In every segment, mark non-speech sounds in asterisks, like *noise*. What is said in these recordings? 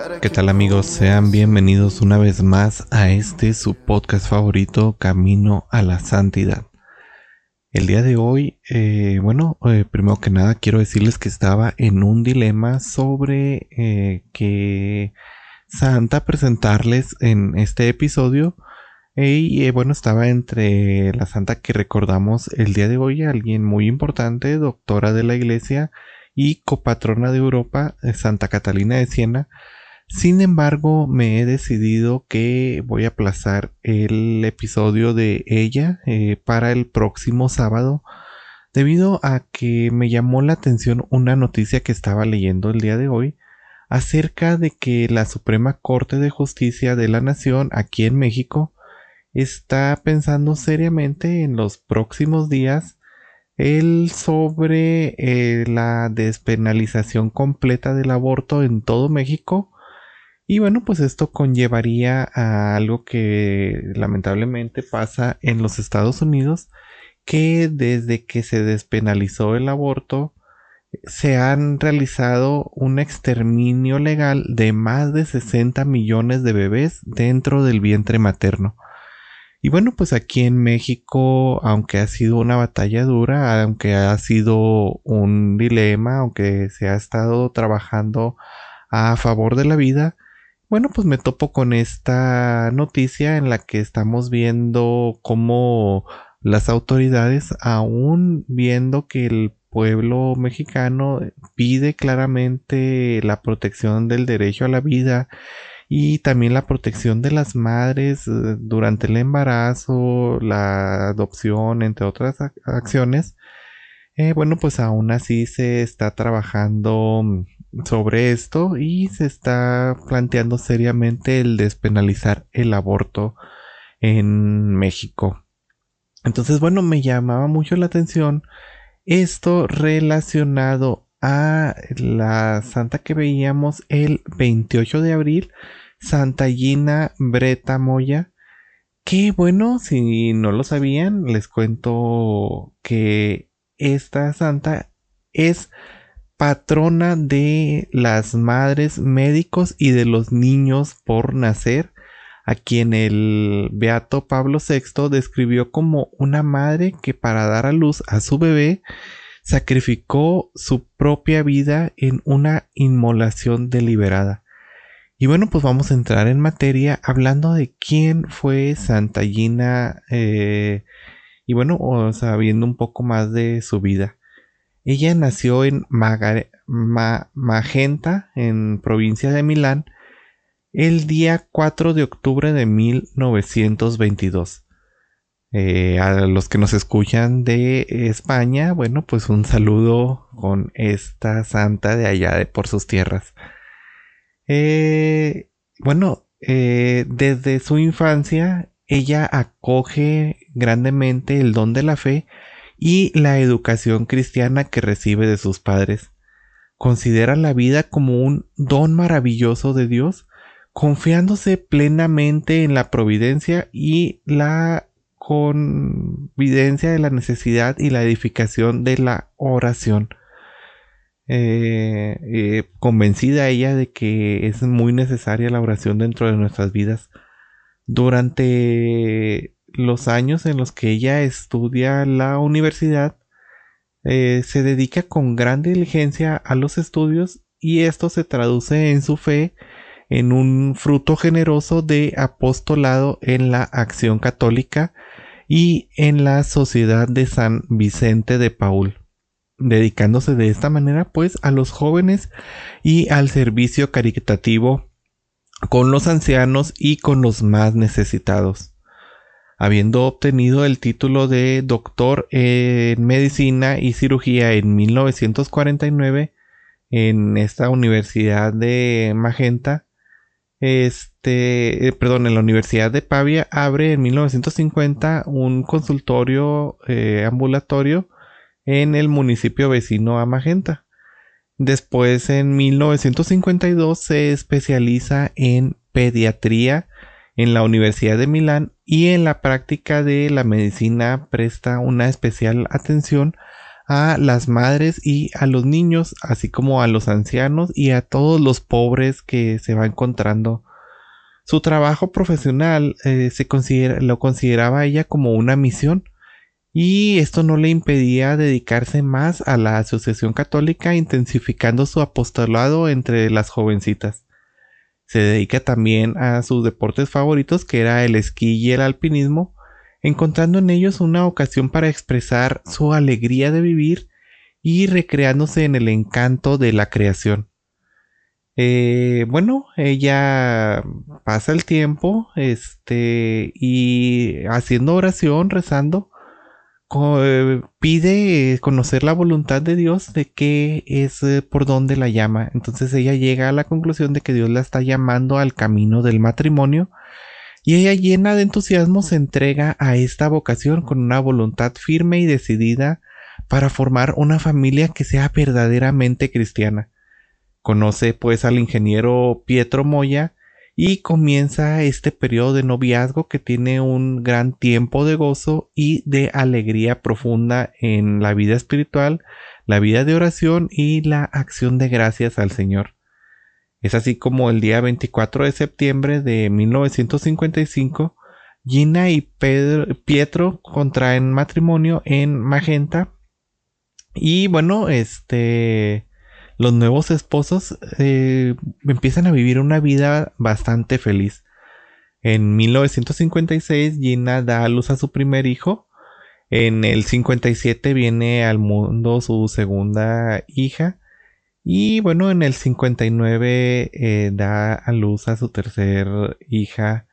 ¿Qué que tal amigos? Sean bienvenidos una vez más a este su podcast favorito, Camino a la Santidad. El día de hoy, eh, bueno, eh, primero que nada quiero decirles que estaba en un dilema sobre eh, qué santa presentarles en este episodio. Y eh, bueno, estaba entre la santa que recordamos el día de hoy, alguien muy importante, doctora de la iglesia y copatrona de Europa, Santa Catalina de Siena. Sin embargo, me he decidido que voy a aplazar el episodio de ella eh, para el próximo sábado debido a que me llamó la atención una noticia que estaba leyendo el día de hoy acerca de que la Suprema Corte de Justicia de la Nación aquí en México está pensando seriamente en los próximos días el sobre eh, la despenalización completa del aborto en todo México. Y bueno, pues esto conllevaría a algo que lamentablemente pasa en los Estados Unidos, que desde que se despenalizó el aborto, se han realizado un exterminio legal de más de 60 millones de bebés dentro del vientre materno. Y bueno, pues aquí en México, aunque ha sido una batalla dura, aunque ha sido un dilema, aunque se ha estado trabajando a favor de la vida, bueno, pues me topo con esta noticia en la que estamos viendo cómo las autoridades, aún viendo que el pueblo mexicano pide claramente la protección del derecho a la vida y también la protección de las madres eh, durante el embarazo, la adopción, entre otras ac- acciones. Eh, bueno, pues aún así se está trabajando mm, sobre esto y se está planteando seriamente el despenalizar el aborto en México. Entonces, bueno, me llamaba mucho la atención esto relacionado a la santa que veíamos el 28 de abril, Santa Gina Breta Moya. Que bueno, si no lo sabían, les cuento que esta santa es patrona de las madres médicos y de los niños por nacer, a quien el beato Pablo VI describió como una madre que para dar a luz a su bebé sacrificó su propia vida en una inmolación deliberada. Y bueno, pues vamos a entrar en materia hablando de quién fue Santa Gina eh, y bueno, o sea, viendo un poco más de su vida. Ella nació en Magenta, en provincia de Milán, el día 4 de octubre de 1922. Eh, a los que nos escuchan de España, bueno, pues un saludo con esta santa de allá de por sus tierras. Eh, bueno, eh, desde su infancia ella acoge grandemente el don de la fe y la educación cristiana que recibe de sus padres. Considera la vida como un don maravilloso de Dios, confiándose plenamente en la providencia y la convidencia de la necesidad y la edificación de la oración. Eh, eh, convencida ella de que es muy necesaria la oración dentro de nuestras vidas. Durante los años en los que ella estudia la universidad, eh, se dedica con gran diligencia a los estudios y esto se traduce en su fe en un fruto generoso de apostolado en la acción católica y en la sociedad de San Vicente de Paul, dedicándose de esta manera pues a los jóvenes y al servicio caritativo con los ancianos y con los más necesitados. Habiendo obtenido el título de doctor en medicina y cirugía en 1949 en esta universidad de Magenta, este, eh, perdón, en la Universidad de Pavia abre en 1950 un consultorio eh, ambulatorio en el municipio vecino a Magenta. Después, en 1952, se especializa en pediatría en la Universidad de Milán y en la práctica de la medicina presta una especial atención a las madres y a los niños, así como a los ancianos y a todos los pobres que se va encontrando. Su trabajo profesional eh, se considera, lo consideraba ella como una misión y esto no le impedía dedicarse más a la Asociación Católica intensificando su apostolado entre las jovencitas. Se dedica también a sus deportes favoritos que era el esquí y el alpinismo encontrando en ellos una ocasión para expresar su alegría de vivir y recreándose en el encanto de la creación. Eh, bueno, ella pasa el tiempo, este, y haciendo oración, rezando, pide conocer la voluntad de Dios de qué es eh, por dónde la llama. Entonces ella llega a la conclusión de que Dios la está llamando al camino del matrimonio y ella llena de entusiasmo se entrega a esta vocación con una voluntad firme y decidida para formar una familia que sea verdaderamente cristiana. Conoce pues al ingeniero Pietro Moya y comienza este periodo de noviazgo que tiene un gran tiempo de gozo y de alegría profunda en la vida espiritual, la vida de oración y la acción de gracias al Señor. Es así como el día 24 de septiembre de 1955, Gina y Pietro contraen matrimonio en Magenta. Y bueno, este, los nuevos esposos eh, empiezan a vivir una vida bastante feliz. En 1956 Gina da a luz a su primer hijo. En el 57 viene al mundo su segunda hija. Y bueno, en el 59 eh, da a luz a su tercer hija.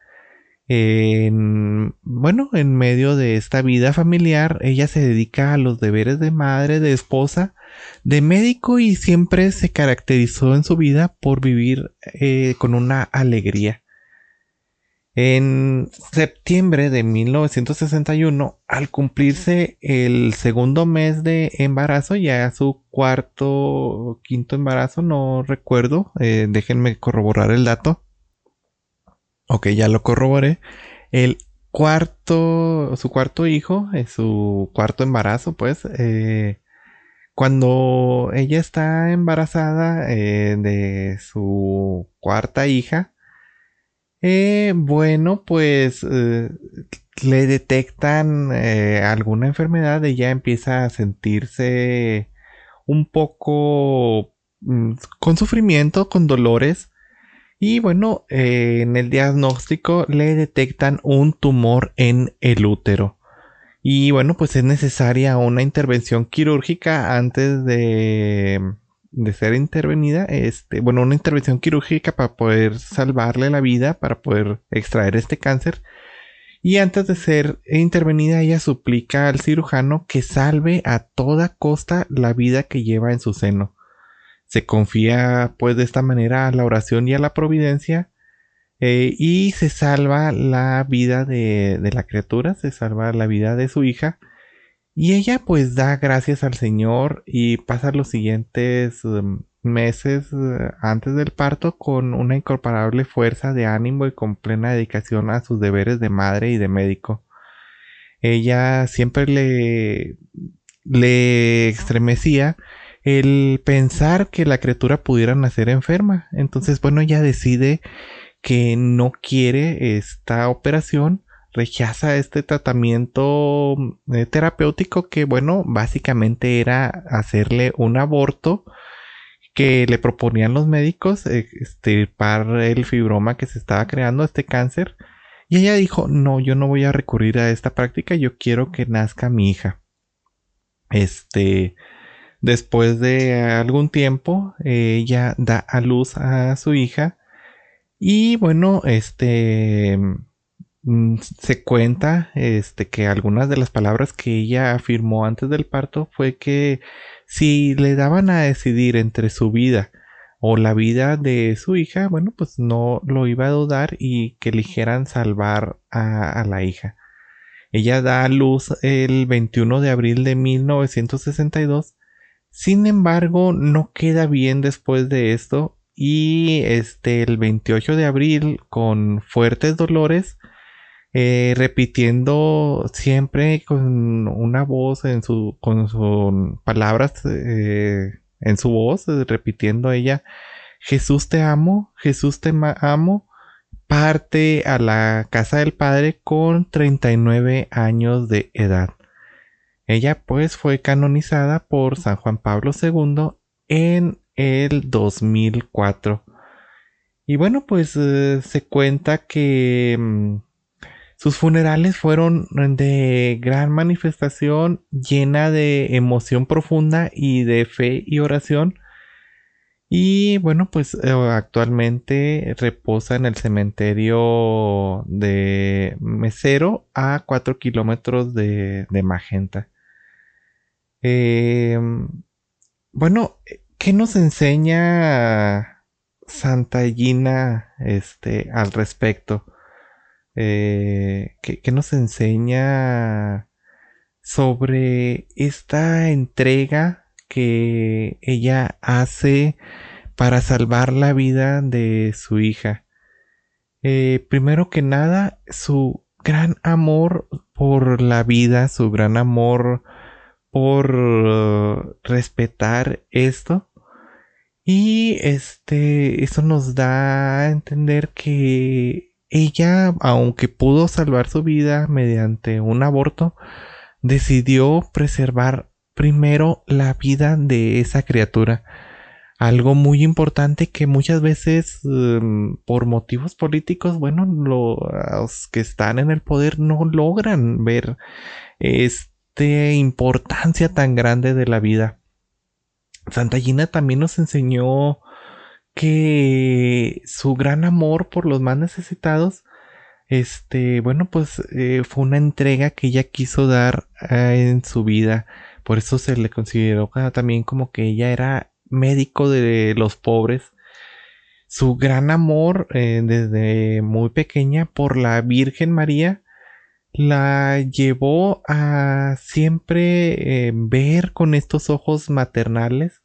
bueno, en medio de esta vida familiar, ella se dedica a los deberes de madre, de esposa, de médico y siempre se caracterizó en su vida por vivir eh, con una alegría. En septiembre de 1961, al cumplirse el segundo mes de embarazo, ya su cuarto o quinto embarazo, no recuerdo, eh, déjenme corroborar el dato. Ok, ya lo corroboré. El cuarto, su cuarto hijo, es su cuarto embarazo, pues, eh, cuando ella está embarazada eh, de su cuarta hija, eh, bueno, pues eh, le detectan eh, alguna enfermedad, ella empieza a sentirse un poco mm, con sufrimiento, con dolores. Y bueno, en el diagnóstico le detectan un tumor en el útero. Y bueno, pues es necesaria una intervención quirúrgica antes de de ser intervenida, este, bueno, una intervención quirúrgica para poder salvarle la vida, para poder extraer este cáncer. Y antes de ser intervenida, ella suplica al cirujano que salve a toda costa la vida que lleva en su seno. Se confía pues de esta manera a la oración y a la providencia eh, y se salva la vida de, de la criatura, se salva la vida de su hija y ella pues da gracias al Señor y pasa los siguientes um, meses uh, antes del parto con una incomparable fuerza de ánimo y con plena dedicación a sus deberes de madre y de médico. Ella siempre le, le estremecía el pensar que la criatura pudiera nacer enferma. Entonces, bueno, ella decide que no quiere esta operación rechaza este tratamiento eh, terapéutico que, bueno, básicamente era hacerle un aborto que le proponían los médicos, extirpar el fibroma que se estaba creando, este cáncer. Y ella dijo, no, yo no voy a recurrir a esta práctica, yo quiero que nazca mi hija. Este, después de algún tiempo, ella da a luz a su hija. Y bueno, este, Mm, se cuenta este, que algunas de las palabras que ella afirmó antes del parto fue que si le daban a decidir entre su vida o la vida de su hija, bueno, pues no lo iba a dudar y que eligieran salvar a, la hija. Ella da a luz el 21 de abril de 1962. Sin embargo, no queda bien después de esto y este el 28 de abril con fuertes dolores eh, repitiendo siempre con una voz en su con sus palabras eh, en su voz, eh, repitiendo ella, Jesús te amo, Jesús te amo, parte a la casa del Padre con 39 años de edad. Ella pues fue canonizada por San Juan Pablo II en el 2004. Y bueno, pues eh, se cuenta que mm, sus funerales fueron de gran manifestación, llena de emoción profunda y de fe y oración. Y bueno, pues eh, actualmente reposa en el cementerio de Mesero a 4 kilómetros de, Magenta. Em, bueno, ¿qué nos enseña Santa Gina este, al respecto? eh, que, nos enseña sobre esta entrega que ella hace para salvar la vida de su hija. Eh, primero que nada, su gran amor por la vida, su gran amor por respetar esto. Y este, eso nos da a entender que ella, aunque pudo salvar su vida mediante un aborto, decidió preservar primero la vida de esa criatura. Algo muy importante que muchas veces em, por motivos políticos, bueno, los que están en el poder no logran ver esta importancia tan grande de la vida. Santa Gina también nos enseñó que su gran amor por los más necesitados, este, bueno, pues eh, fue una entrega que ella quiso dar eh, en su vida. Por eso se le consideró también como que ella era médico de los pobres. Su gran amor eh, desde muy pequeña por la Virgen María la llevó a siempre ver con estos ojos maternales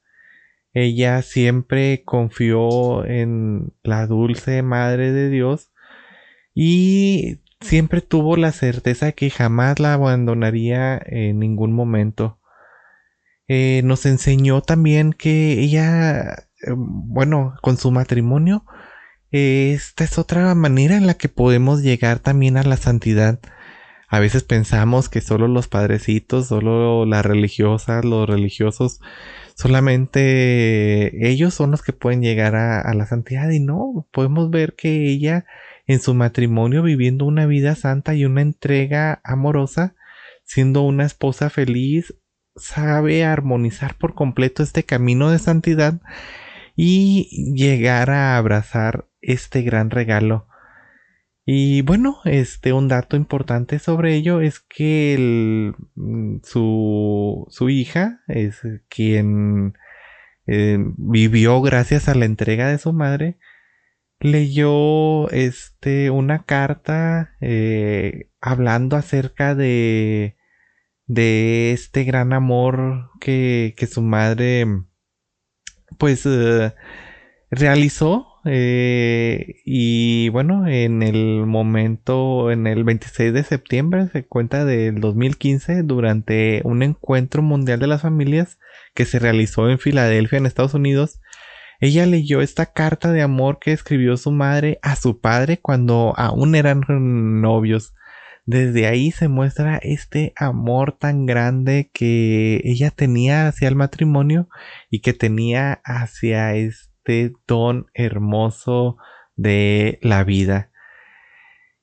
ella siempre confió en la dulce Madre de Dios y siempre tuvo la certeza que jamás la abandonaría en ningún momento. Eh, nos enseñó también que ella, eh, bueno, con su matrimonio, esta es otra manera en la que podemos llegar también a la santidad. A veces pensamos que solo los padrecitos, solo las religiosas, los religiosos solamente ellos son los que pueden llegar a, la santidad. Y no, podemos ver que ella en su matrimonio viviendo una vida santa y una entrega amorosa, siendo una esposa feliz, sabe armonizar por completo este camino de santidad y llegar a abrazar este gran regalo y bueno, este un dato importante sobre ello es que mm, su, su, hija es quien eh, vivió gracias a la entrega de su madre. Leyó este una carta eh, hablando acerca de, de este gran amor que, que su madre pues eh, realizó eh, y bueno, en el momento, en el 26 de septiembre, se cuenta del 2015, durante un encuentro mundial de las familias que se realizó en Filadelfia, en Estados Unidos, ella leyó esta carta de amor que escribió su madre a su padre cuando aún eran novios. Desde ahí se muestra este amor tan grande que ella tenía hacia el matrimonio y que tenía hacia este este don hermoso de la vida.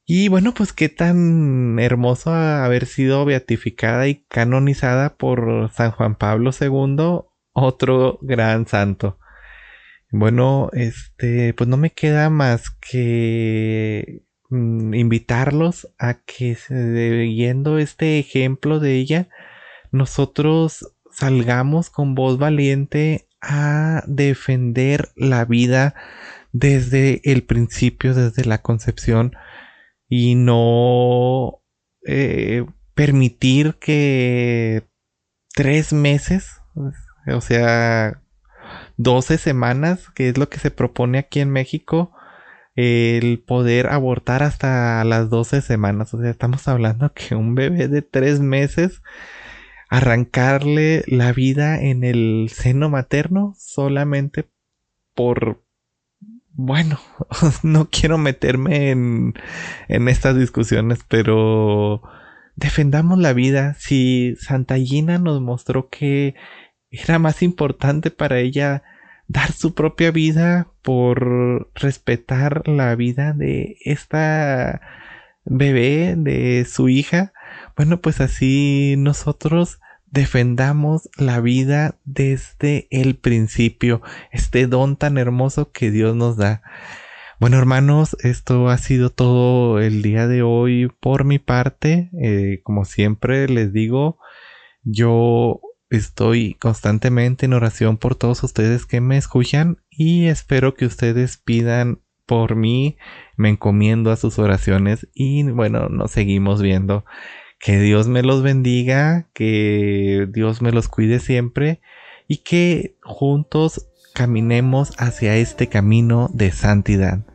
Y bueno, pues qué tan hermoso haber sido beatificada y canonizada por San Juan Pablo II, otro gran santo. Bueno, este, pues no me queda más que mm, invitarlos a que siguiendo este ejemplo de ella, nosotros salgamos con voz valiente a defender la vida desde el principio, desde la concepción y no eh, permitir que tres meses, o sea, 12 semanas, que es lo que se propone aquí en México, el poder abortar hasta las 12 semanas. O sea, estamos hablando que un bebé de tres meses, arrancarle la vida en el seno materno solamente por... Bueno, *laughs* no quiero meterme en, en estas discusiones, pero defendamos la vida. Si Santa Gina nos mostró que era más importante para ella dar su propia vida por respetar la vida de esta bebé, de su hija. Bueno, pues así nosotros defendamos la vida desde el principio, este don tan hermoso que Dios nos da. Bueno hermanos, esto ha sido todo el día de hoy por mi parte. Eh, como siempre les digo, yo Estoy constantemente en oración por todos ustedes que me escuchan y espero que ustedes pidan por mí. Me encomiendo a sus oraciones y bueno, nos seguimos viendo. Que Dios me los bendiga, que Dios me los cuide siempre y que juntos caminemos hacia este camino de santidad.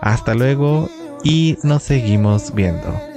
Hasta luego y nos seguimos viendo.